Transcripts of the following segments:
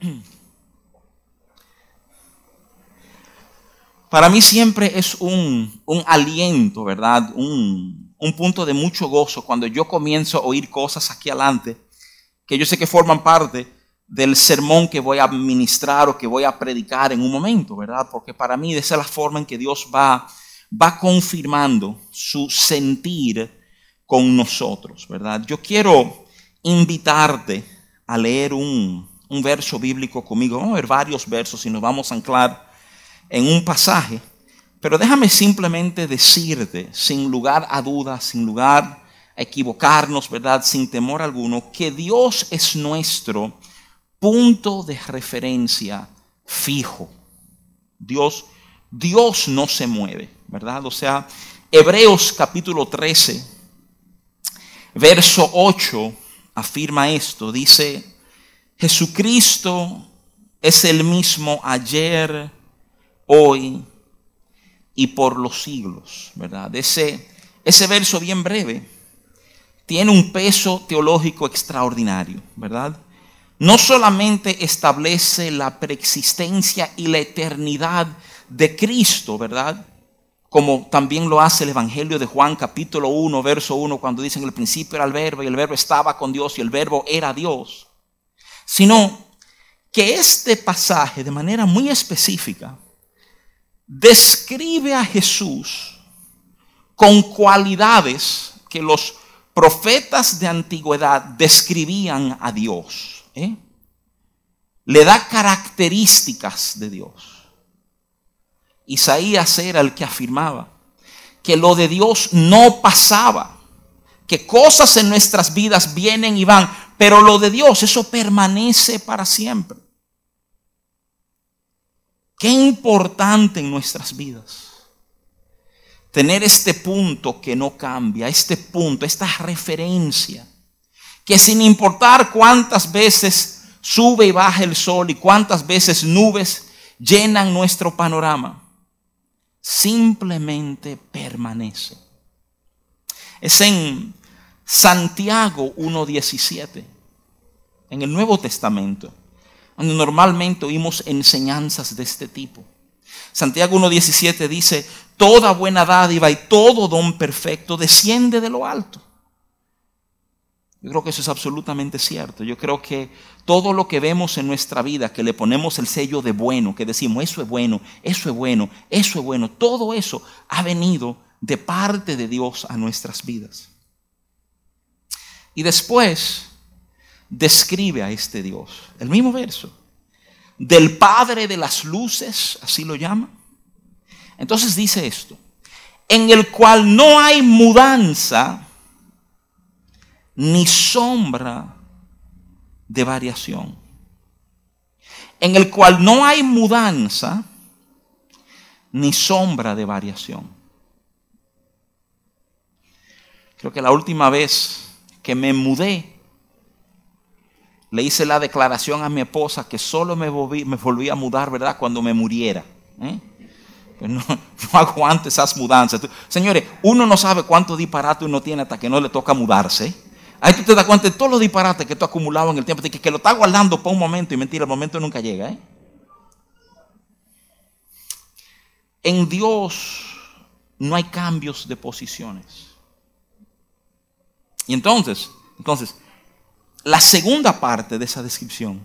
Para mí siempre es un, aliento, ¿verdad? Un, un punto de mucho gozo cuando yo comienzo a oír cosas aquí adelante que yo sé que forman parte del sermón que voy a ministrar o que voy a predicar en un momento, ¿verdad? Porque para mí esa es la forma en que Dios va, va confirmando su sentir con nosotros, ¿verdad? Yo quiero invitarte a leer un, un verso bíblico conmigo. Vamos a ver varios versos y nos vamos a anclar en un pasaje. Pero déjame simplemente decirte, sin lugar a dudas, sin lugar a equivocarnos, ¿verdad? Sin temor alguno, que Dios es nuestro punto de referencia fijo. Dios, Dios no se mueve, ¿verdad? O sea, Hebreos capítulo 13, verso 8 afirma esto, dice, Jesucristo es el mismo ayer, hoy y por los siglos, ¿verdad? Ese, ese verso bien breve tiene un peso teológico extraordinario, ¿verdad? No solamente establece la preexistencia y la eternidad de Cristo, ¿verdad? Como también lo hace el Evangelio de Juan capítulo 1, verso 1, cuando dice en el principio era el verbo y el verbo estaba con Dios y el verbo era Dios, sino que este pasaje de manera muy específica describe a Jesús con cualidades que los profetas de antigüedad describían a Dios. ¿eh? Le da características de Dios. Isaías era el que afirmaba que lo de Dios no pasaba, que cosas en nuestras vidas vienen y van, pero lo de Dios, eso permanece para siempre. Qué importante en nuestras vidas. Tener este punto que no cambia, este punto, esta referencia, que sin importar cuántas veces sube y baja el sol y cuántas veces nubes llenan nuestro panorama, simplemente permanece. Es en Santiago 1.17, en el Nuevo Testamento donde normalmente oímos enseñanzas de este tipo. Santiago 1.17 dice, toda buena dádiva y todo don perfecto desciende de lo alto. Yo creo que eso es absolutamente cierto. Yo creo que todo lo que vemos en nuestra vida, que le ponemos el sello de bueno, que decimos, eso es bueno, eso es bueno, eso es bueno, todo eso ha venido de parte de Dios a nuestras vidas. Y después describe a este Dios. El mismo verso. Del Padre de las Luces, así lo llama. Entonces dice esto. En el cual no hay mudanza ni sombra de variación. En el cual no hay mudanza ni sombra de variación. Creo que la última vez que me mudé le hice la declaración a mi esposa que solo me volví, me volví a mudar, ¿verdad? Cuando me muriera. ¿eh? No, no, aguante esas mudanzas. Señores, uno no sabe cuánto disparate uno tiene hasta que no le toca mudarse. Ahí tú te das cuenta de todos los disparates que tú has acumulado en el tiempo, que, que lo estás guardando por un momento y mentira, el momento nunca llega. ¿eh? En Dios no hay cambios de posiciones. Y entonces, entonces, la segunda parte de esa descripción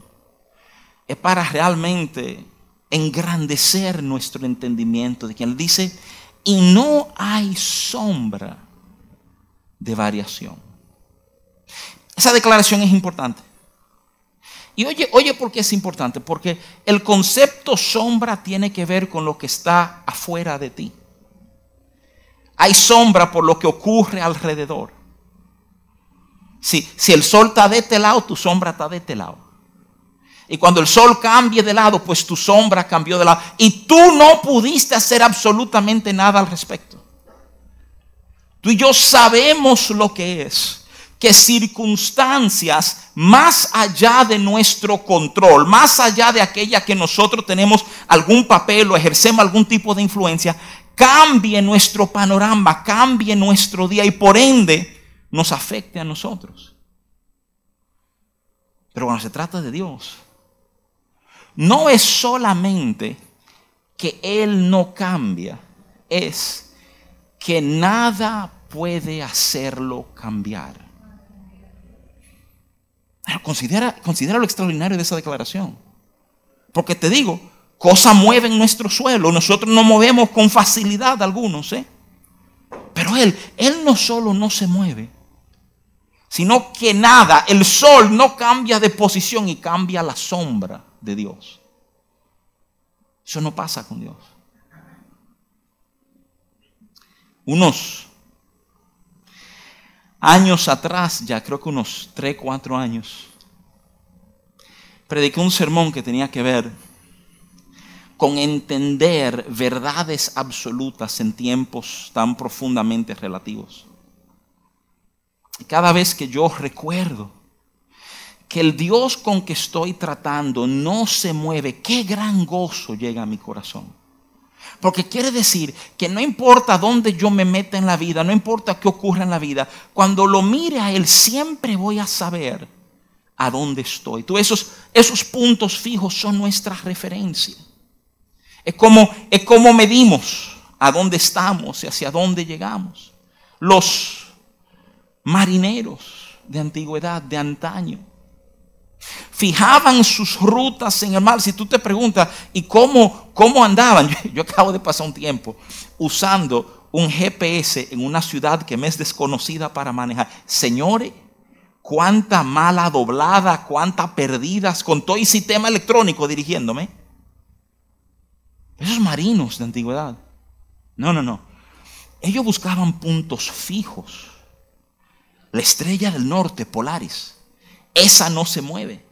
es para realmente engrandecer nuestro entendimiento de quien dice, y no hay sombra de variación. Esa declaración es importante. Y oye, oye, ¿por qué es importante? Porque el concepto sombra tiene que ver con lo que está afuera de ti. Hay sombra por lo que ocurre alrededor. Si, el sol está de este lado, tu sombra está de este lado. Y cuando el sol cambie de lado, pues tu sombra cambió de lado. Y tú no pudiste hacer absolutamente nada al respecto. Tú y yo sabemos lo que es. Que circunstancias más allá de nuestro control, más allá de aquella que nosotros tenemos algún papel o ejercemos algún tipo de influencia, cambie nuestro panorama, cambie nuestro día y por ende nos afecte a nosotros. Pero cuando se trata de Dios, no es solamente que Él no cambia, es que nada puede hacerlo cambiar. Considera, considera lo extraordinario de esa declaración. Porque te digo, cosas mueven nuestro suelo. Nosotros no movemos con facilidad algunos, ¿eh? Pero Él, Él no solo no se mueve, sino que nada, el sol no cambia de posición y cambia la sombra de Dios. Eso no pasa con Dios. Unos años atrás, ya creo que unos 3, 4 años, prediqué un sermón que tenía que ver con entender verdades absolutas en tiempos tan profundamente relativos. Cada vez que yo recuerdo que el Dios con que estoy tratando no se mueve, qué gran gozo llega a mi corazón. Porque quiere decir que no importa dónde yo me meta en la vida, no importa qué ocurra en la vida, cuando lo mire a Él siempre voy a saber a dónde estoy. Tú, esos, esos puntos fijos son nuestra referencia. Es como, es como medimos a dónde estamos y hacia dónde llegamos. Los marineros de antigüedad, de antaño, Fijaban sus rutas en el mar. Si tú te preguntas, ¿y cómo, cómo andaban? Yo, acabo de pasar un tiempo usando un GPS en una ciudad que me es desconocida para manejar. Señores, cuánta mala doblada, cuántas perdidas, con todo el sistema electrónico dirigiéndome. Esos marinos de antigüedad. No, no, no. Ellos buscaban puntos fijos. La estrella del norte, Polaris esa no se mueve.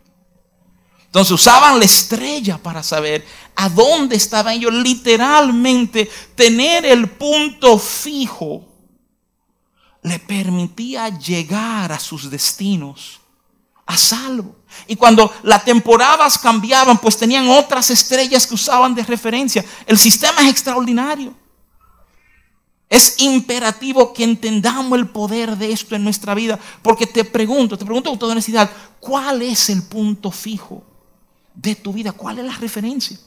Entonces usaban la estrella para saber a dónde estaban ellos. Literalmente tener el punto fijo le permitía llegar a sus destinos a salvo. Y cuando las temporadas cambiaban, pues tenían otras estrellas que usaban de referencia. El sistema es extraordinario. Es imperativo que entendamos el poder de esto en nuestra vida. Porque te pregunto, te pregunto con toda honestidad, ¿cuál es el punto fijo de tu vida? ¿Cuál es la referencia?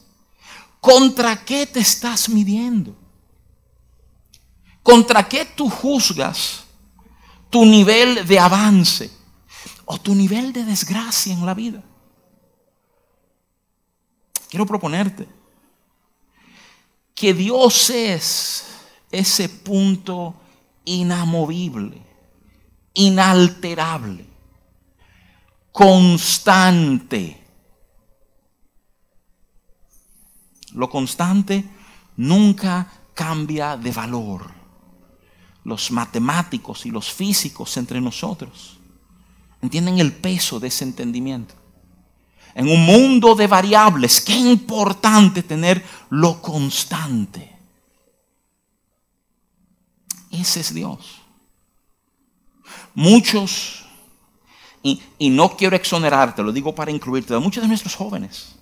¿Contra qué te estás midiendo? ¿Contra qué tú juzgas tu nivel de avance o tu nivel de desgracia en la vida? Quiero proponerte que Dios es ese punto inamovible, inalterable, constante. Lo constante nunca cambia de valor. Los matemáticos y los físicos entre nosotros entienden el peso de ese entendimiento. En un mundo de variables, qué importante tener lo constante. Ese es Dios. Muchos, y, no quiero exonerarte, lo digo para incluirte, muchos de nuestros jóvenes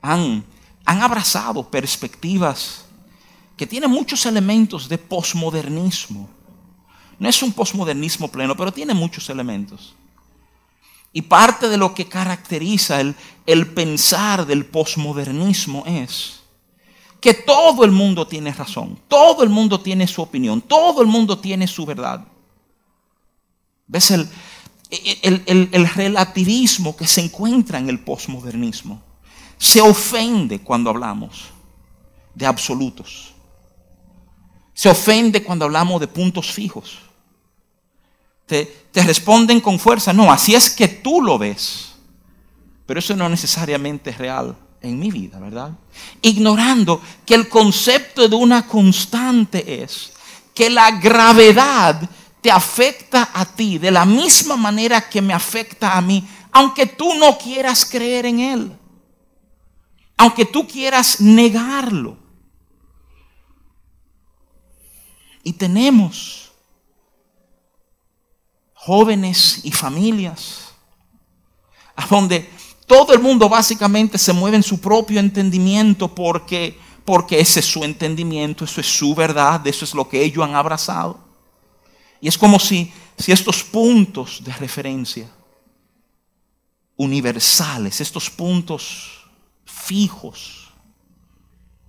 han, han abrazado perspectivas que tienen muchos elementos de posmodernismo. No es un posmodernismo pleno, pero tiene muchos elementos. Y parte de lo que caracteriza el, el pensar del posmodernismo es que todo el mundo tiene razón, todo el mundo tiene su opinión, todo el mundo tiene su verdad. ¿Ves el, el, relativismo que se encuentra en el posmodernismo? Se ofende cuando hablamos de absolutos. Se ofende cuando hablamos de puntos fijos. Te, te, responden con fuerza, no, así es que tú lo ves. Pero eso no necesariamente es real en mi vida, ¿verdad? Ignorando que el concepto de una constante es que la gravedad te afecta a ti de la misma manera que me afecta a mí, aunque tú no quieras creer en Él, aunque tú quieras negarlo. Y tenemos jóvenes y familias a donde todo el mundo básicamente se mueve en su propio entendimiento porque, porque ese es su entendimiento, eso es su verdad, eso es lo que ellos han abrazado. Y es como si, si estos puntos de referencia universales, estos puntos fijos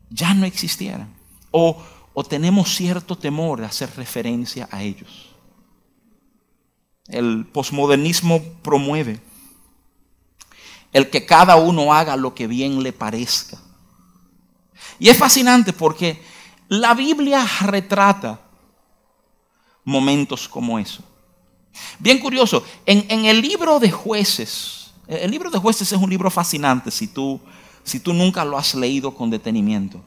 ya no existieran. O, o tenemos cierto temor de hacer referencia a ellos. El posmodernismo promueve el que cada uno haga lo que bien le parezca. Y es fascinante porque la Biblia retrata momentos como eso. Bien curioso, en, el libro de jueces, el libro de jueces es un libro fascinante si tú, si tú nunca lo has leído con detenimiento.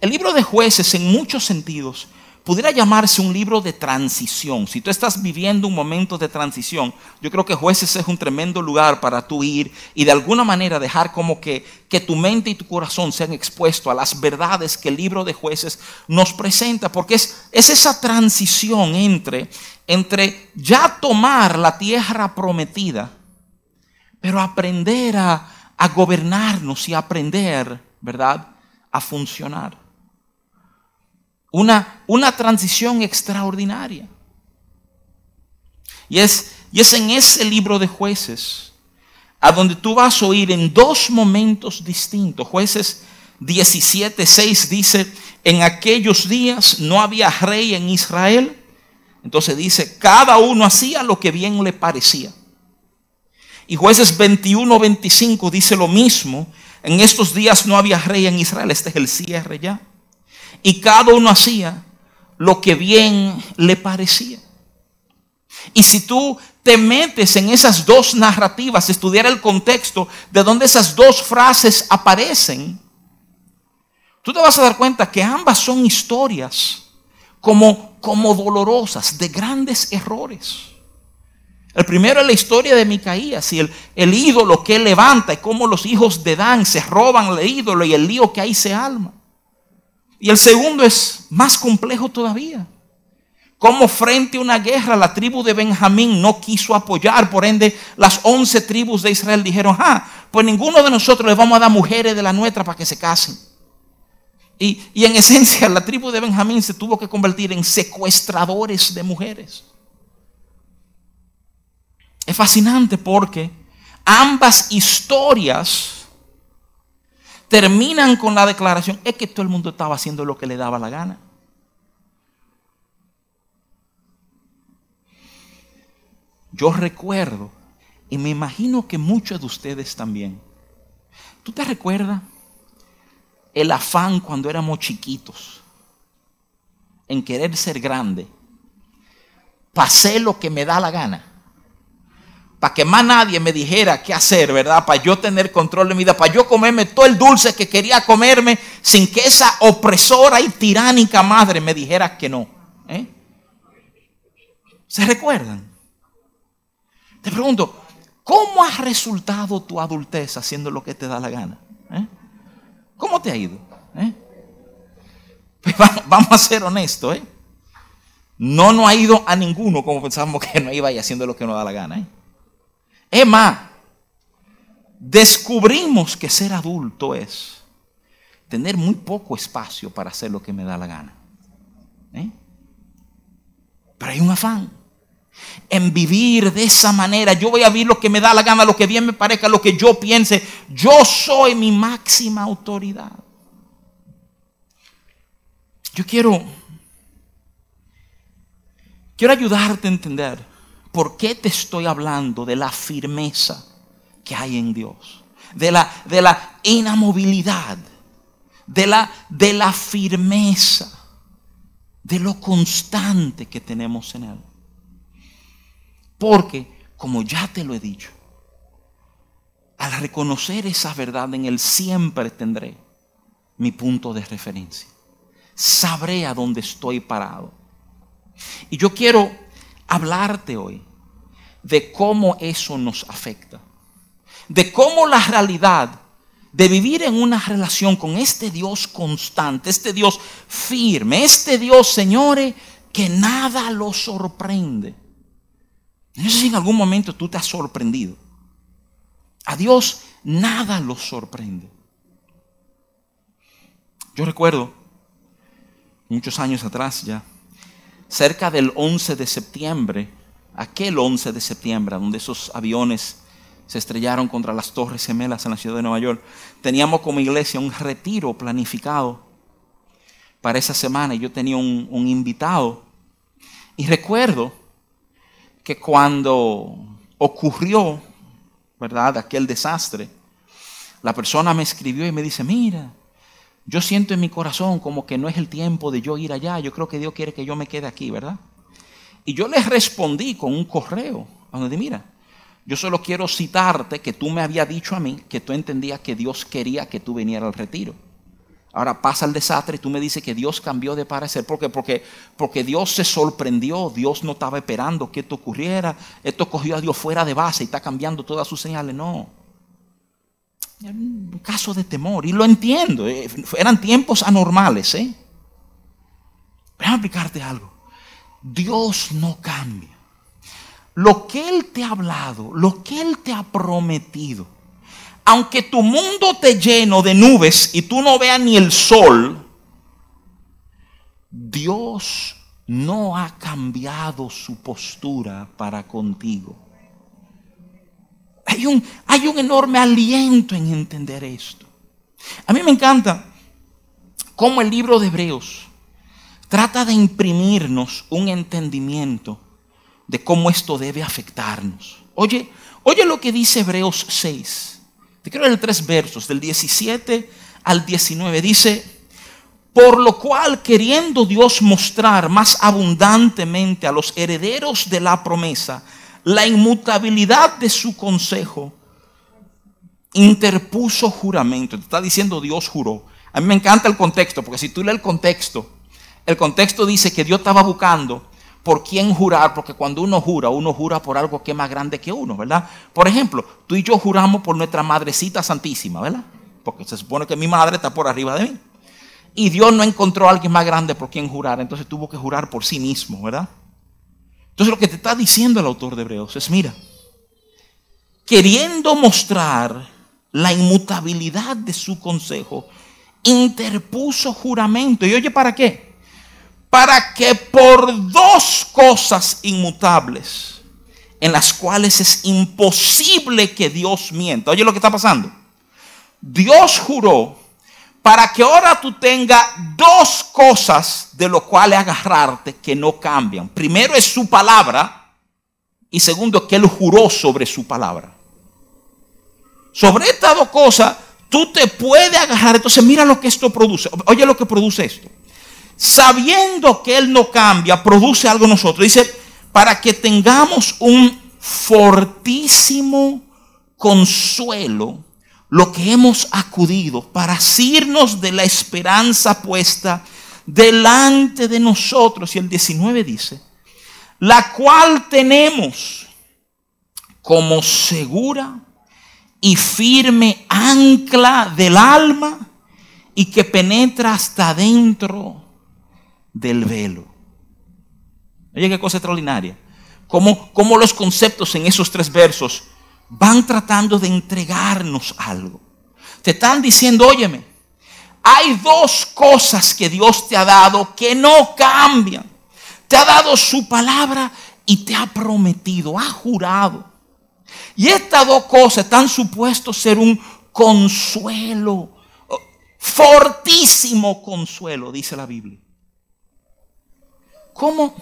El libro de jueces en muchos sentidos pudiera llamarse un libro de transición. Si tú estás viviendo un momento de transición, yo creo que jueces es un tremendo lugar para tú ir y de alguna manera dejar como que, que tu mente y tu corazón sean expuestos a las verdades que el libro de jueces nos presenta, porque es, es esa transición entre, entre ya tomar la tierra prometida, pero aprender a, a gobernarnos y aprender, ¿verdad?, a funcionar una, una transición extraordinaria. Y es, y es en ese libro de jueces a donde tú vas a oír en dos momentos distintos. Jueces 17, 6 dice, en aquellos días no había rey en Israel. Entonces dice, cada uno hacía lo que bien le parecía. Y jueces 21, 25 dice lo mismo. En estos días no había rey en Israel. Este es el cierre ya y cada uno hacía lo que bien le parecía. Y si tú te metes en esas dos narrativas, estudiar el contexto de donde esas dos frases aparecen, tú te vas a dar cuenta que ambas son historias como, como dolorosas, de grandes errores. El primero es la historia de Micaías y el, el ídolo que él levanta y cómo los hijos de Dan se roban el ídolo y el lío que ahí se alma. Y el segundo es más complejo todavía. Como frente a una guerra la tribu de Benjamín no quiso apoyar, por ende las once tribus de Israel dijeron, ah, pues ninguno de nosotros les vamos a dar mujeres de la nuestra para que se casen. Y, y en esencia la tribu de Benjamín se tuvo que convertir en secuestradores de mujeres. Es fascinante porque ambas historias terminan con la declaración, es que todo el mundo estaba haciendo lo que le daba la gana. Yo recuerdo, y me imagino que muchos de ustedes también, ¿tú te recuerdas el afán cuando éramos chiquitos en querer ser grande? Pasé lo que me da la gana para que más nadie me dijera qué hacer, ¿verdad? Para yo tener control de mi vida, para yo comerme todo el dulce que quería comerme sin que esa opresora y tiránica madre me dijera que no. ¿eh? ¿Se recuerdan? Te pregunto, ¿cómo ha resultado tu adultez haciendo lo que te da la gana? ¿Eh? ¿Cómo te ha ido? ¿Eh? Pues vamos a ser honestos, ¿eh? No nos ha ido a ninguno como pensábamos que no iba ir haciendo lo que nos da la gana, ¿eh? Es más, descubrimos que ser adulto es tener muy poco espacio para hacer lo que me da la gana. ¿Eh? Pero hay un afán en vivir de esa manera. Yo voy a vivir lo que me da la gana, lo que bien me parezca, lo que yo piense. Yo soy mi máxima autoridad. Yo quiero, quiero ayudarte a entender ¿Por qué te estoy hablando de la firmeza que hay en Dios? De la, inamovilidad, de la, de la firmeza, de lo constante que tenemos en Él. Porque, como ya te lo he dicho, al reconocer esa verdad en Él siempre tendré mi punto de referencia. Sabré a dónde estoy parado. Y yo quiero hablarte hoy de cómo eso nos afecta. De cómo la realidad de vivir en una relación con este Dios constante, este Dios firme, este Dios, señores, que nada lo sorprende. No sé si en algún momento tú te has sorprendido. A Dios nada lo sorprende. Yo recuerdo, muchos años atrás ya, cerca del 11 de septiembre, aquel 11 de septiembre, donde esos aviones se estrellaron contra las torres gemelas en la ciudad de Nueva York. Teníamos como iglesia un retiro planificado para esa semana yo tenía un, un invitado. Y recuerdo que cuando ocurrió, ¿verdad?, aquel desastre, la persona me escribió y me dice, mira, yo siento en mi corazón como que no es el tiempo de yo ir allá, yo creo que Dios quiere que yo me quede aquí, ¿verdad? Y yo les respondí con un correo, donde mira, yo solo quiero citarte que tú me habías dicho a mí que tú entendías que Dios quería que tú vinieras al retiro. Ahora pasa el desastre y tú me dices que Dios cambió de parecer. ¿Por qué? Porque, porque Dios se sorprendió, Dios no estaba esperando que esto ocurriera. Esto cogió a Dios fuera de base y está cambiando todas sus señales. No. Era un caso de temor. Y lo entiendo. Eh, eran tiempos anormales. ¿eh? Déjame explicarte algo. Dios no cambia. Lo que Él te ha hablado, lo que Él te ha prometido aunque tu mundo te lleno de nubes y tú no veas ni el sol, Dios no ha cambiado su postura para contigo. Hay un, enorme aliento en entender esto. A mí me encanta cómo el libro de Hebreos trata de imprimirnos un entendimiento de cómo esto debe afectarnos. Oye, oye lo que dice Hebreos 6. Te quiero leer tres versos, del 17 al 19. Dice, por lo cual queriendo Dios mostrar más abundantemente a los herederos de la promesa la inmutabilidad de su consejo, interpuso juramento. Está diciendo Dios juró. A mí me encanta el contexto, porque si tú lees el contexto, el contexto dice que Dios estaba buscando por quién jurar, porque cuando uno jura, uno jura por algo que es más grande que uno, ¿verdad? Por ejemplo, tú y yo juramos por nuestra madrecita santísima, ¿verdad? Porque se supone que mi madre está por arriba de mí. Y Dios no encontró a alguien más grande por quien jurar, entonces tuvo que jurar por sí mismo, ¿verdad? Entonces lo que te está diciendo el autor de Hebreos es, mira, queriendo mostrar la inmutabilidad de su consejo, interpuso juramento. ¿Y oye para qué? para que por dos cosas inmutables, en las cuales es imposible que Dios mienta. Oye lo que está pasando. Dios juró para que ahora tú tengas dos cosas de lo cuales agarrarte que no cambian. Primero es su palabra y segundo que Él juró sobre su palabra. Sobre estas dos cosas tú te puedes agarrar. Entonces mira lo que esto produce. Oye lo que produce esto sabiendo que Él no cambia, produce algo en nosotros. Dice, para que tengamos un fortísimo consuelo, lo que hemos acudido para asirnos de la esperanza puesta delante de nosotros. Y el 19 dice, la cual tenemos como segura y firme ancla del alma y que penetra hasta dentro del velo. Oye, qué cosa extraordinaria. Como, como los conceptos en esos tres versos van tratando de entregarnos algo. Te están diciendo, óyeme, hay dos cosas que Dios te ha dado que no cambian. Te ha dado su palabra y te ha prometido, ha jurado. Y estas dos cosas están supuestos ser un consuelo, fortísimo consuelo, dice la Biblia. ¿Cómo,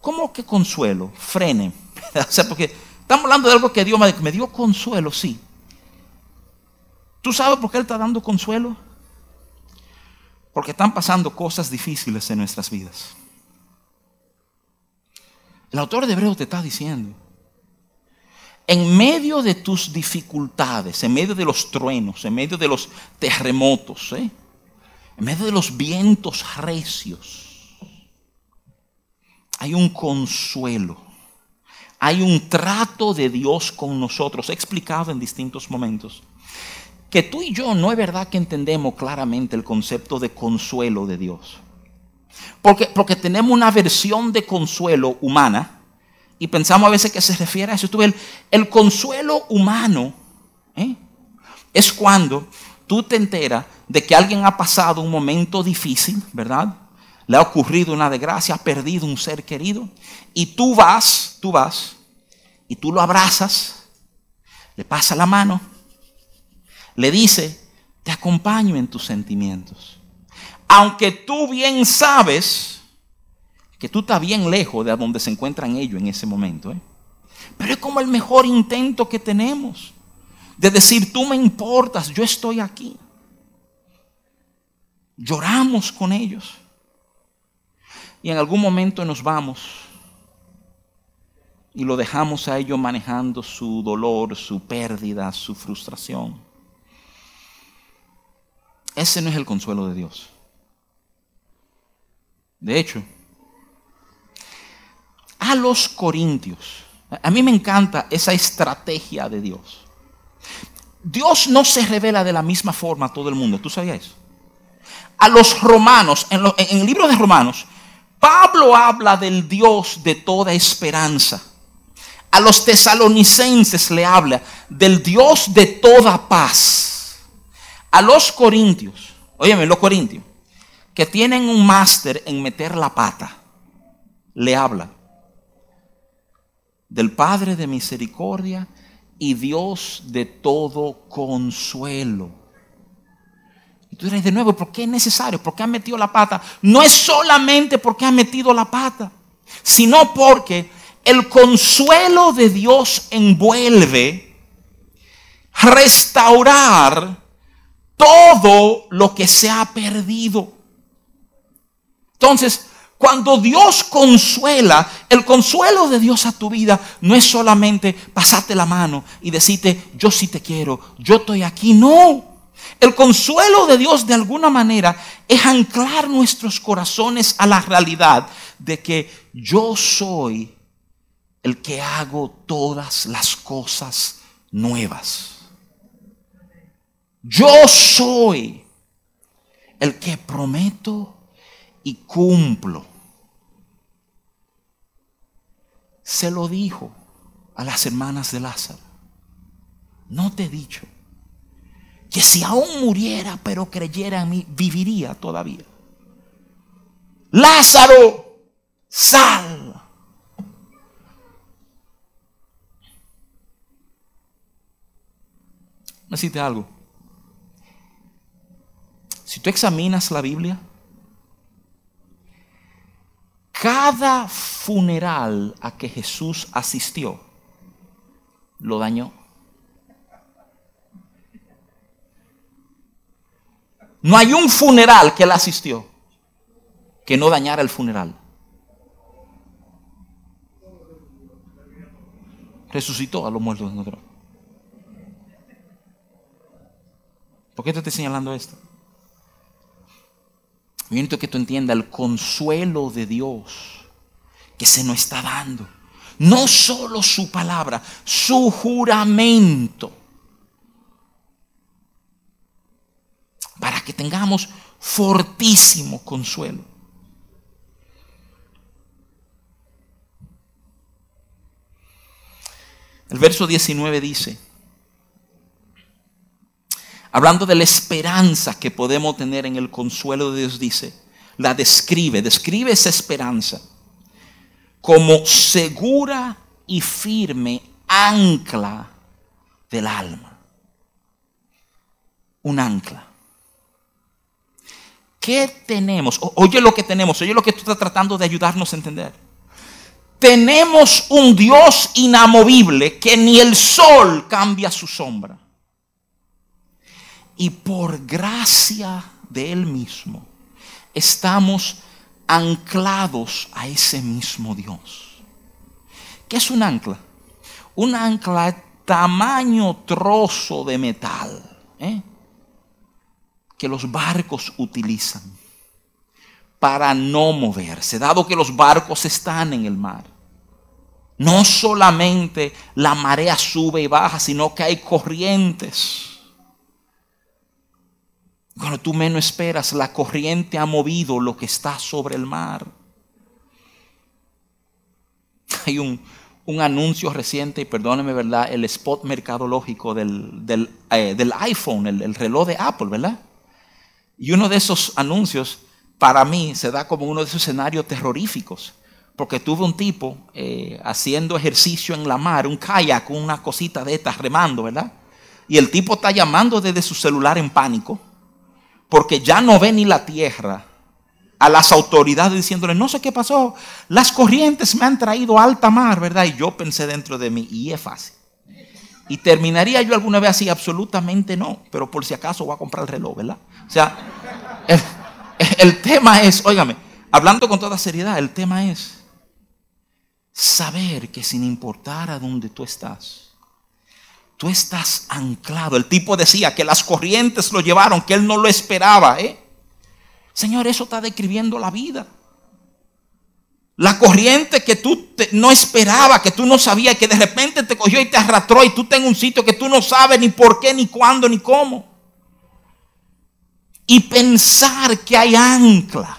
cómo que consuelo? Frene. o sea, porque estamos hablando de algo que Dios me, dio consuelo, sí. ¿Tú sabes por qué Él está dando consuelo? Porque están pasando cosas difíciles en nuestras vidas. El autor de Hebreo te está diciendo, en medio de tus dificultades, en medio de los truenos, en medio de los terremotos, ¿eh? en medio de los vientos recios, hay un consuelo, hay un trato de Dios con nosotros, explicado en distintos momentos. Que tú y yo no es verdad que entendemos claramente el concepto de consuelo de Dios. Porque, porque tenemos una versión de consuelo humana y pensamos a veces que se refiere a eso. el, el consuelo humano ¿eh? es cuando tú te enteras de que alguien ha pasado un momento difícil, ¿verdad? Le ha ocurrido una desgracia, ha perdido un ser querido, y tú vas, tú vas, y tú lo abrazas, le pasa la mano, le dice, te acompaño en tus sentimientos. Aunque tú bien sabes que tú estás bien lejos de donde se encuentran ellos en ese momento. ¿eh? Pero es como el mejor intento que tenemos de decir, tú me importas, yo estoy aquí. Lloramos con ellos. Y en algún momento nos vamos y lo dejamos a ellos manejando su dolor, su pérdida, su frustración. Ese no es el consuelo de Dios. De hecho, a los corintios, a mí me encanta esa estrategia de Dios. Dios no se revela de la misma forma a todo el mundo, ¿tú sabías eso? A los romanos, en, en el libro de Romanos, Pablo habla del Dios de toda esperanza. A los tesalonicenses le habla del Dios de toda paz. A los corintios, óyeme, los corintios, que tienen un máster en meter la pata, le habla del Padre de misericordia y Dios de todo consuelo. Y tú dirás de nuevo, ¿por qué es necesario? ¿Por qué han metido la pata? No es solamente porque han metido la pata, sino porque el consuelo de Dios envuelve restaurar todo lo que se ha perdido. Entonces, cuando Dios consuela, el consuelo de Dios a tu vida no es solamente pasarte la mano y decirte, yo sí te quiero, yo estoy aquí. No. El consuelo de Dios de alguna manera es anclar nuestros corazones a la realidad de que yo soy el que hago todas las cosas nuevas. Yo soy el que prometo y cumplo. Se lo dijo a las hermanas de Lázaro. No te he dicho que si aún muriera pero creyera en mí, viviría todavía. Lázaro, sal. Necesite algo. Si tú examinas la Biblia, cada funeral a que Jesús asistió lo dañó. No hay un funeral que él asistió que no dañara el funeral. Resucitó a los muertos de nosotros. ¿Por qué te estoy señalando esto? Yo que tú entiendas el consuelo de Dios que se nos está dando. No solo su palabra, su juramento. Para que tengamos fortísimo consuelo. El verso 19 dice, hablando de la esperanza que podemos tener en el consuelo de Dios, dice, la describe, describe esa esperanza como segura y firme ancla del alma. Un ancla. ¿Qué tenemos? Oye lo que tenemos, oye lo que tú estás tratando de ayudarnos a entender. Tenemos un Dios inamovible que ni el sol cambia su sombra y por gracia de Él mismo estamos anclados a ese mismo Dios. ¿Qué es un ancla? Un ancla es tamaño trozo de metal ¿eh? Que los barcos utilizan para no moverse, dado que los barcos están en el mar. No solamente la marea sube y baja, sino que hay corrientes cuando tú menos esperas, la corriente ha movido lo que está sobre el mar. Hay un, anuncio reciente, y perdóneme, ¿verdad? El spot mercadológico del, del, eh, iPhone, el, el reloj de Apple, ¿verdad? Y uno de esos anuncios, para mí, se da como uno de esos escenarios terroríficos. porque tuve un tipo eh, haciendo ejercicio en la mar, un kayak, una cosita de estas remando, ¿verdad? Y el tipo está llamando desde su celular en pánico, porque ya no ve ni la tierra, a las autoridades diciéndole, no sé qué pasó, las corrientes me han traído alta mar, ¿verdad? Y yo pensé dentro de mí, y es fácil. Y terminaría yo alguna vez así, absolutamente no, pero por si acaso voy a comprar el reloj, ¿verdad? O sea, el, el tema es, óigame, hablando con toda seriedad, el tema es saber que sin importar a dónde tú estás, tú estás anclado. El tipo decía que las corrientes lo llevaron, que él no lo esperaba, ¿eh? Señor, eso está describiendo la vida. La corriente que tú no esperaba, que tú no sabías, que de repente te cogió y te arrastró y tú estás en un sitio que tú no sabes ni por qué, ni cuándo, ni cómo. Y pensar que hay ancla.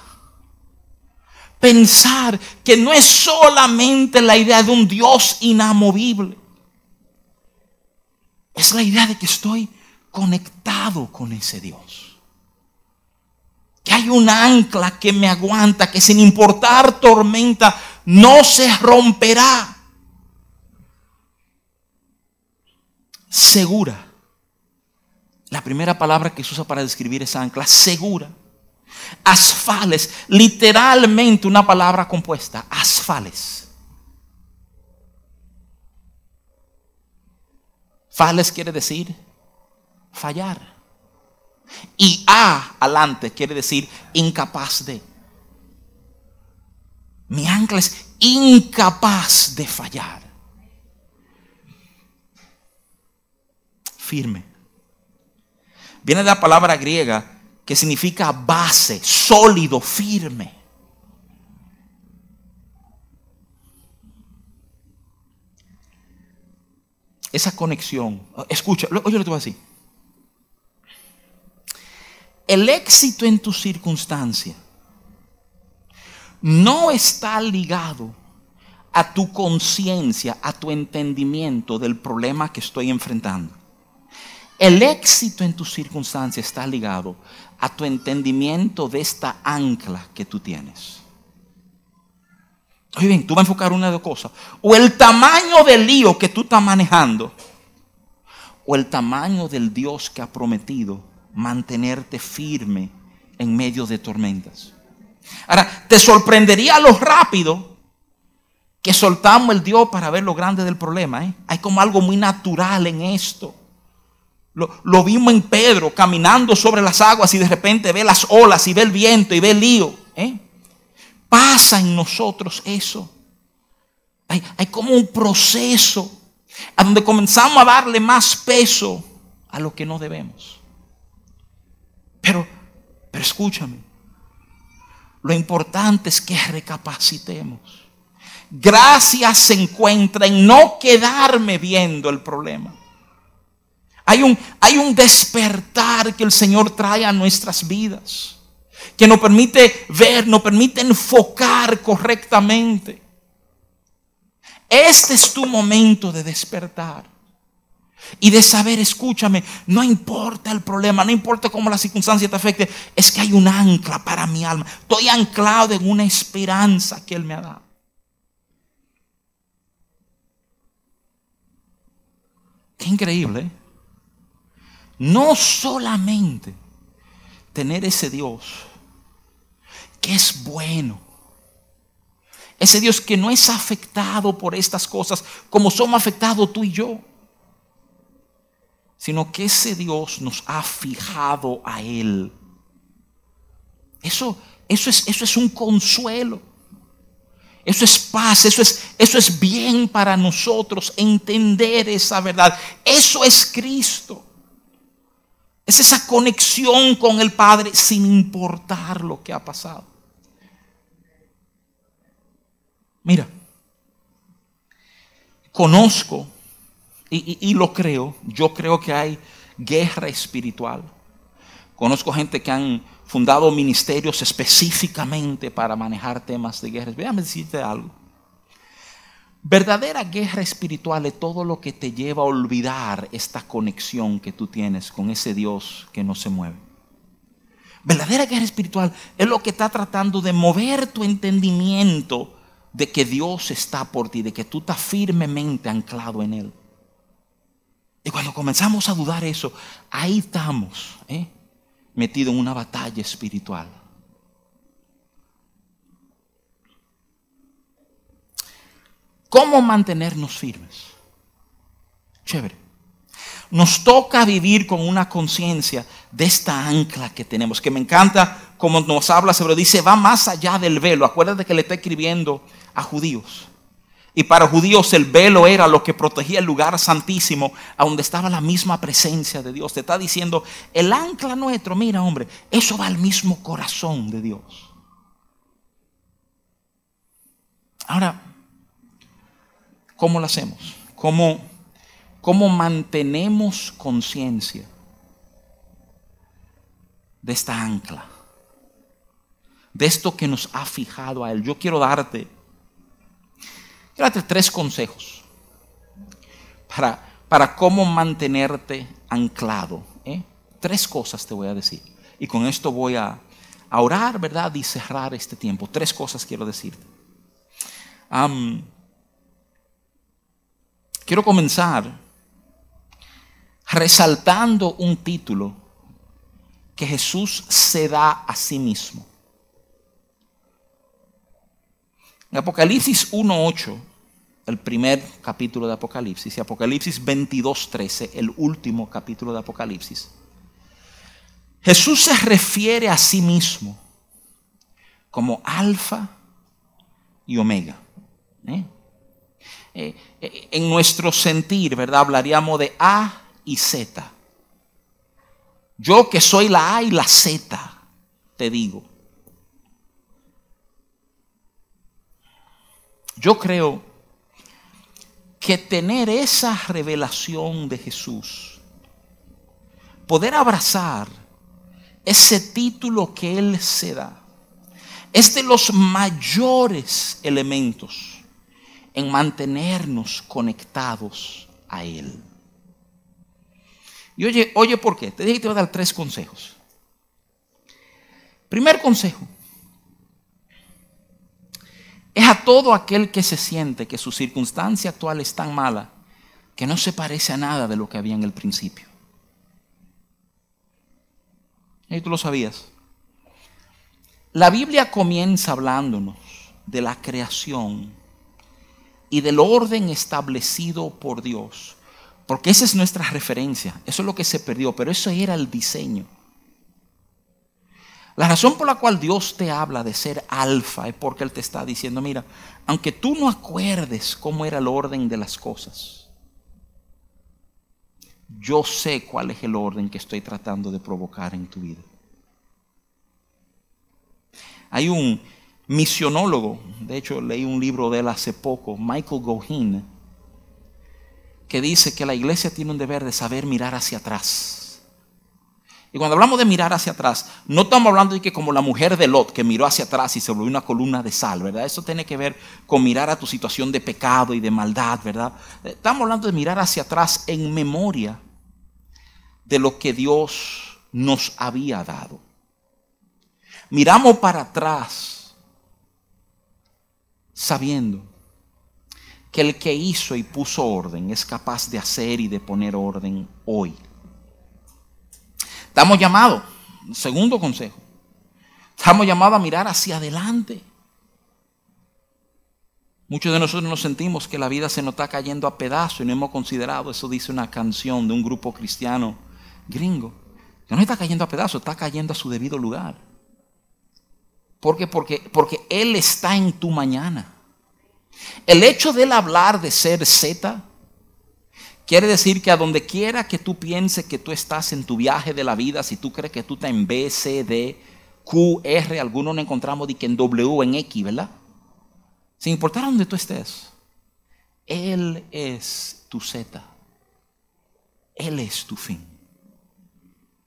Pensar que no es solamente la idea de un Dios inamovible. Es la idea de que estoy conectado con ese Dios que hay un ancla que me aguanta, que sin importar tormenta no se romperá. Segura. La primera palabra que se usa para describir esa ancla, segura. Asfales, literalmente una palabra compuesta, asfales. Fales quiere decir fallar. Y A adelante quiere decir incapaz de. Mi ancla es incapaz de fallar. Firme. Viene de la palabra griega que significa base, sólido, firme. Esa conexión. Escucha, oye lo que te voy a decir el éxito en tu circunstancia no está ligado a tu conciencia, a tu entendimiento del problema que estoy enfrentando. El éxito en tu circunstancia está ligado a tu entendimiento de esta ancla que tú tienes. Oye bien, tú vas a enfocar una de dos cosas. O el tamaño del lío que tú estás manejando, o el tamaño del Dios que ha prometido mantenerte firme en medio de tormentas. Ahora, te sorprendería lo rápido que soltamos el Dios para ver lo grande del problema. ¿eh? Hay como algo muy natural en esto. Lo, vimos en Pedro caminando sobre las aguas y de repente ve las olas y ve el viento y ve el lío. ¿eh? Pasa en nosotros eso. Hay, hay como un proceso a donde comenzamos a darle más peso a lo que no debemos. Pero, pero escúchame, lo importante es que recapacitemos. Gracias se encuentra en no quedarme viendo el problema. Hay un, hay un despertar que el Señor trae a nuestras vidas, que nos permite ver, nos permite enfocar correctamente. Este es tu momento de despertar y de saber, escúchame, no importa el problema, no importa cómo la circunstancia te afecte, es que hay un ancla para mi alma. Estoy anclado en una esperanza que Él me ha dado. Qué increíble. ¿eh? No solamente tener ese Dios que es bueno. Ese Dios que no es afectado por estas cosas como somos afectados tú y yo sino que ese Dios nos ha fijado a Él. Eso, eso, es, eso es un consuelo. Eso es paz, eso es, eso es bien para nosotros entender esa verdad. Eso es Cristo. Es esa conexión con el Padre sin importar lo que ha pasado. Mira, conozco y, lo creo, yo creo que hay guerra espiritual. Conozco gente que han fundado ministerios específicamente para manejar temas de guerra. Déjame decirte algo. Verdadera guerra espiritual es todo lo que te lleva a olvidar esta conexión que tú tienes con ese Dios que no se mueve. Verdadera guerra espiritual es lo que está tratando de mover tu entendimiento de que Dios está por ti, de que tú estás firmemente anclado en Él. Y cuando comenzamos a dudar eso, ahí estamos, ¿eh? metidos en una batalla espiritual. ¿Cómo mantenernos firmes? Chévere. Nos toca vivir con una conciencia de esta ancla que tenemos, que me encanta como nos habla, pero dice, va más allá del velo. Acuérdate que le está escribiendo a judíos. Y para judíos el velo era lo que protegía el lugar santísimo, a donde estaba la misma presencia de Dios. Te está diciendo, el ancla nuestro, mira hombre, eso va al mismo corazón de Dios. Ahora, ¿cómo lo hacemos? ¿Cómo, cómo mantenemos conciencia de esta ancla? De esto que nos ha fijado a Él. Yo quiero darte darte tres consejos para, para cómo mantenerte anclado. ¿eh? Tres cosas te voy a decir. Y con esto voy a, orar, ¿verdad? Y cerrar este tiempo. Tres cosas quiero decirte. quiero comenzar resaltando un título que Jesús se da a sí mismo. En Apocalipsis 1.8 el primer capítulo de Apocalipsis, y Apocalipsis 22.13, el último capítulo de Apocalipsis, Jesús se refiere a sí mismo como alfa y omega. ¿eh? Eh, eh, en nuestro sentir, ¿verdad? Hablaríamos de A y Z. Yo que soy la A y la Z, te digo. Yo creo que tener esa revelación de Jesús, poder abrazar ese título que Él se da, es de los mayores elementos en mantenernos conectados a Él. Y oye, oye, ¿por qué? Te dije que te voy a dar tres consejos. Primer consejo es a todo aquel que se siente que su circunstancia actual es tan mala que no se parece a nada de lo que había en el principio. Y tú lo sabías. La Biblia comienza hablándonos de la creación y del orden establecido por Dios. Porque esa es nuestra referencia. Eso es lo que se perdió, pero eso era el diseño. La razón por la cual Dios te habla de ser alfa es porque Él te está diciendo, mira, aunque tú no acuerdes cómo era el orden de las cosas, yo sé cuál es el orden que estoy tratando de provocar en tu vida. Hay un misionólogo, de hecho leí un libro de él hace poco, Michael Gohin, que dice que la iglesia tiene un deber de saber mirar hacia atrás y cuando hablamos de mirar hacia atrás, no estamos hablando de que como la mujer de Lot que miró hacia atrás y se volvió una columna de sal, ¿verdad? Eso tiene que ver con mirar a tu situación de pecado y de maldad, ¿verdad? Estamos hablando de mirar hacia atrás en memoria de lo que Dios nos había dado. Miramos para atrás sabiendo que el que hizo y puso orden es capaz de hacer y de poner orden hoy. Estamos llamados, segundo consejo, estamos llamados a mirar hacia adelante. Muchos de nosotros nos sentimos que la vida se nos está cayendo a pedazos y no hemos considerado, eso dice una canción de un grupo cristiano gringo, que no está cayendo a pedazos, está cayendo a su debido lugar. ¿Por qué? Porque, porque Él está en tu mañana. El hecho de él hablar de ser Z Quiere decir que a donde quiera que tú pienses que tú estás en tu viaje de la vida, si tú crees que tú estás en B, C, D, Q, R, algunos no encontramos de que en W, en X, ¿verdad? Sin importar a donde tú estés, Él es tu Z. Él es tu fin.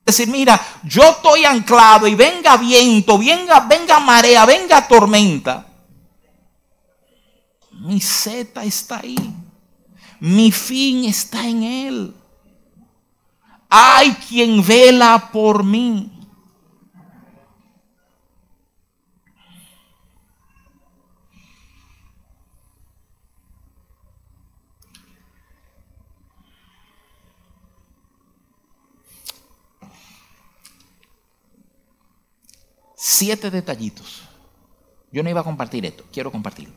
Es decir, mira, yo estoy anclado y venga viento, venga, venga marea, venga tormenta. Mi Z está ahí. Mi fin está en Él. Hay quien vela por mí. siete detallitos. Yo no iba a compartir esto, quiero compartirlo.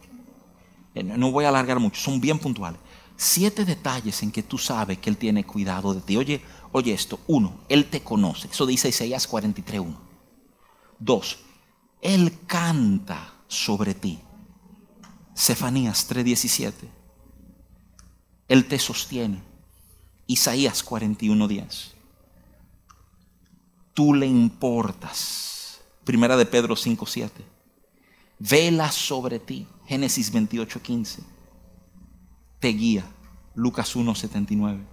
Eh, no voy a alargar mucho, son bien puntuales. Siete detalles en que tú sabes que Él tiene cuidado de ti. Oye, oye esto. Uno, Él te conoce. Eso dice Isaías 43.1. Dos, Él canta sobre ti. Cefanías 3.17. Él te sostiene. Isaías 41.10. Tú le importas. Primera de Pedro 5.7. Vela sobre ti. Génesis 28.15. Te guía. Lucas 1.79.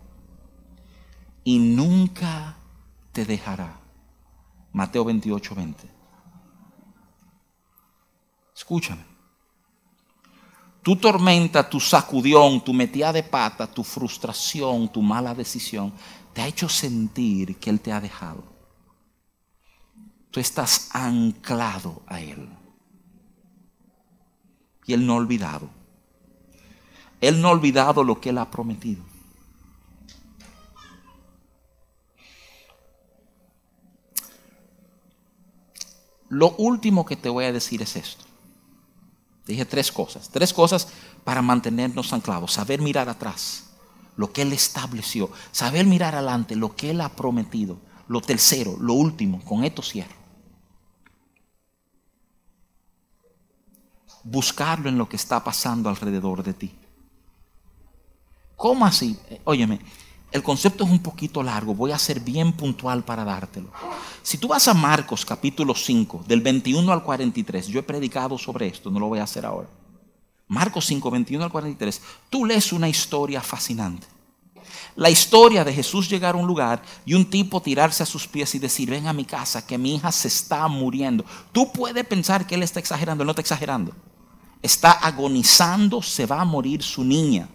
Y nunca te dejará. Mateo 28.20. Escúchame. Tu tormenta, tu sacudión, tu metida de pata, tu frustración, tu mala decisión, te ha hecho sentir que Él te ha dejado. Tú estás anclado a Él. Y Él no ha olvidado. Él no ha olvidado lo que Él ha prometido. Lo último que te voy a decir es esto. Dije tres cosas. Tres cosas para mantenernos anclados. Saber mirar atrás, lo que Él estableció. Saber mirar adelante, lo que Él ha prometido. Lo tercero, lo último, con esto cierro. Buscarlo en lo que está pasando alrededor de ti. ¿Cómo así? Óyeme, el concepto es un poquito largo, voy a ser bien puntual para dártelo. Si tú vas a Marcos capítulo 5, del 21 al 43, yo he predicado sobre esto, no lo voy a hacer ahora. Marcos 5, 21 al 43, tú lees una historia fascinante. La historia de Jesús llegar a un lugar y un tipo tirarse a sus pies y decir, ven a mi casa, que mi hija se está muriendo. Tú puedes pensar que él está exagerando, él no está exagerando. Está agonizando, se va a morir su niña.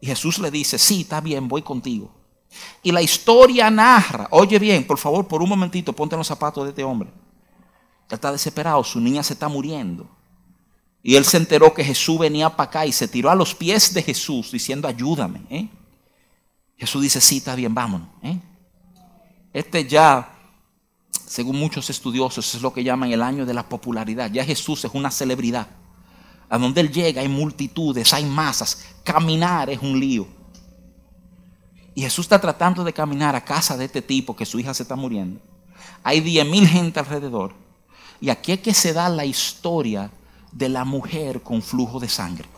Y Jesús le dice, sí, está bien, voy contigo. Y la historia narra, oye bien, por favor, por un momentito, ponte en los zapatos de este hombre. Él está desesperado, su niña se está muriendo. Y él se enteró que Jesús venía para acá y se tiró a los pies de Jesús diciendo, ayúdame. ¿eh? Jesús dice, sí, está bien, vámonos. ¿eh? Este ya, según muchos estudiosos, es lo que llaman el año de la popularidad. Ya Jesús es una celebridad. A donde Él llega hay multitudes, hay masas. Caminar es un lío. Y Jesús está tratando de caminar a casa de este tipo que su hija se está muriendo. Hay 10 mil gente alrededor. Y aquí es que se da la historia de la mujer con flujo de sangre.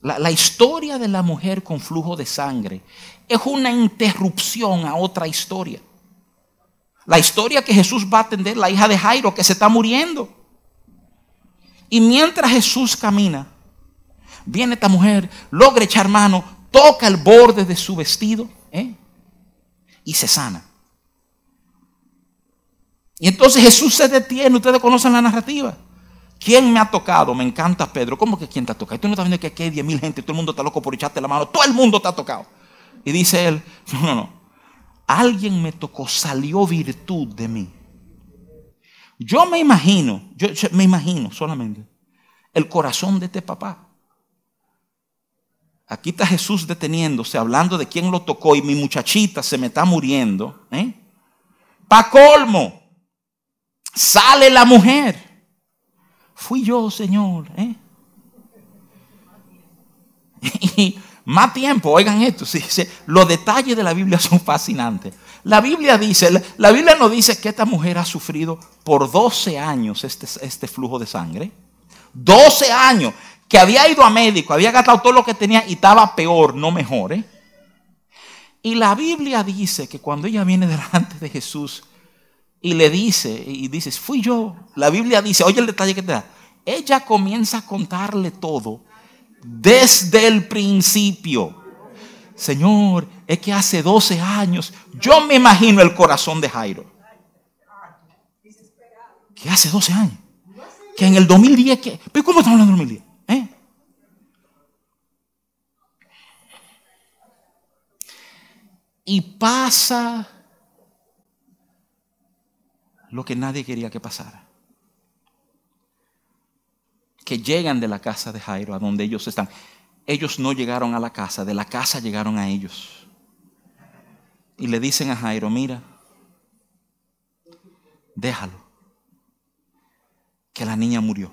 La, la, historia de la mujer con flujo de sangre es una interrupción a otra historia. La historia que Jesús va a atender, la hija de Jairo que se está muriendo. Y mientras Jesús camina, viene esta mujer, logra echar mano, toca el borde de su vestido ¿eh? y se sana. Y entonces Jesús se detiene, ustedes conocen la narrativa. ¿Quién me ha tocado? Me encanta Pedro. ¿Cómo que quién te ha tocado? Tú no estás viendo que aquí hay 10 mil gente, todo el mundo está loco por echarte la mano, todo el mundo te ha tocado. Y dice él, no, no, no. Alguien me tocó, salió virtud de mí. Yo me imagino, yo, me imagino solamente el corazón de este papá. Aquí está Jesús deteniéndose, hablando de quién lo tocó y mi muchachita se me está muriendo. ¿eh? Pa' colmo, sale la mujer. Fui yo, Señor. ¿eh? Y más tiempo, oigan esto, los detalles de la Biblia son fascinantes. La Biblia dice, la Biblia no dice que esta mujer ha sufrido por 12 años este, este flujo de sangre. 12 años que había ido a médico, había gastado todo lo que tenía y estaba peor, no mejor. ¿eh? Y la Biblia dice que cuando ella viene delante de Jesús y le dice, y dice, fui yo, la Biblia dice, oye el detalle que te da, ella comienza a contarle todo desde el principio. Señor, es que hace 12 años, yo me imagino el corazón de Jairo. Que hace 12 años. Que en el 2010, que, ¿pero cómo estamos hablando del 2010? ¿Eh? Y pasa lo que nadie quería que pasara. Que llegan de la casa de Jairo a donde ellos están. Ellos no llegaron a la casa, de la casa llegaron a ellos. Y le dicen a Jairo, mira, déjalo. Que la niña murió.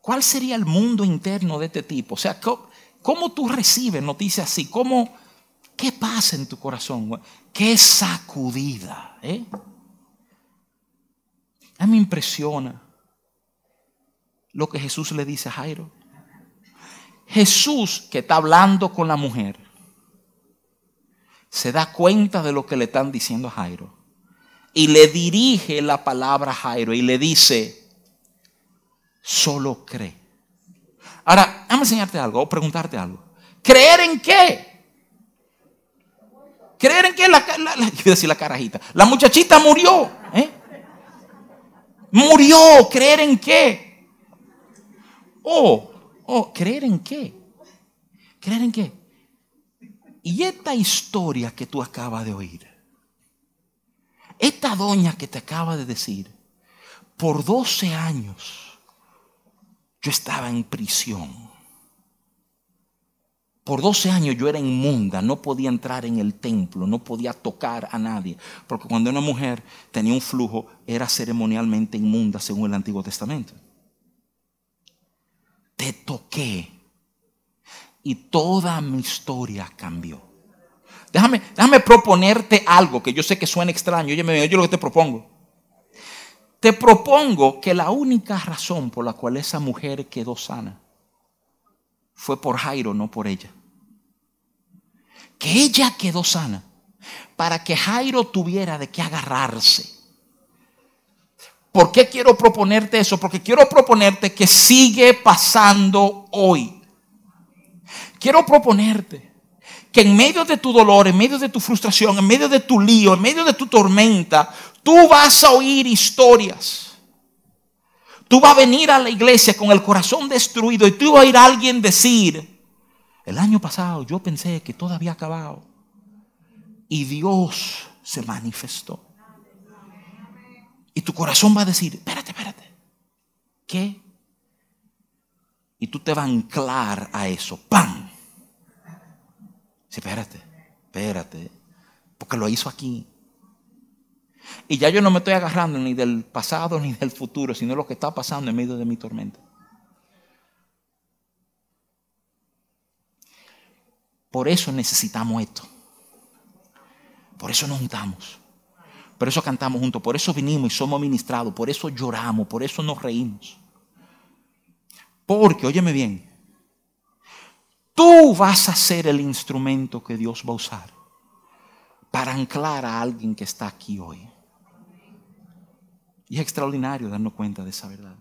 ¿Cuál sería el mundo interno de este tipo? O sea, ¿cómo, tú recibes noticias así? ¿Cómo, ¿Qué pasa en tu corazón? ¿Qué sacudida? ¿eh? A mí me impresiona lo que Jesús le dice a Jairo. Jesús que está hablando con la mujer se da cuenta de lo que le están diciendo a Jairo y le dirige la palabra a Jairo y le dice, solo cree. Ahora, déjame enseñarte algo o preguntarte algo. ¿Creer en qué? ¿Creer en qué? La, la, decir la carajita. La muchachita murió. ¿eh? Murió. ¿Creer en qué? Oh, oh, ¿creer en qué? ¿Creer en qué? Y esta historia que tú acabas de oír, esta doña que te acaba de decir, por 12 años yo estaba en prisión. Por 12 años yo era inmunda, no podía entrar en el templo, no podía tocar a nadie, porque cuando una mujer tenía un flujo era ceremonialmente inmunda según el Antiguo Testamento. Te toqué y toda mi historia cambió. Déjame, déjame proponerte algo que yo sé que suena extraño. Oye, yo lo que te propongo. Te propongo que la única razón por la cual esa mujer quedó sana fue por Jairo, no por ella. Que ella quedó sana para que Jairo tuviera de qué agarrarse. ¿Por qué quiero proponerte eso? Porque quiero proponerte que sigue pasando hoy. Quiero proponerte que en medio de tu dolor, en medio de tu frustración, en medio de tu lío, en medio de tu tormenta, tú vas a oír historias. Tú vas a venir a la iglesia con el corazón destruido y tú vas a oír a alguien decir, el año pasado yo pensé que todo había acabado y Dios se manifestó. Y tu corazón va a decir, espérate, espérate, ¿qué? Y tú te vas a anclar a eso, ¡pam! Sí, espérate, espérate, porque lo hizo aquí. Y ya yo no me estoy agarrando ni del pasado ni del futuro, sino lo que está pasando en medio de mi tormenta. Por eso necesitamos esto. Por eso nos juntamos. Por eso cantamos juntos. Por eso vinimos y somos ministrados. Por eso lloramos. Por eso nos reímos. Porque, óyeme bien, Tú vas a ser el instrumento que Dios va a usar para anclar a alguien que está aquí hoy. Y es extraordinario darnos cuenta de esa verdad.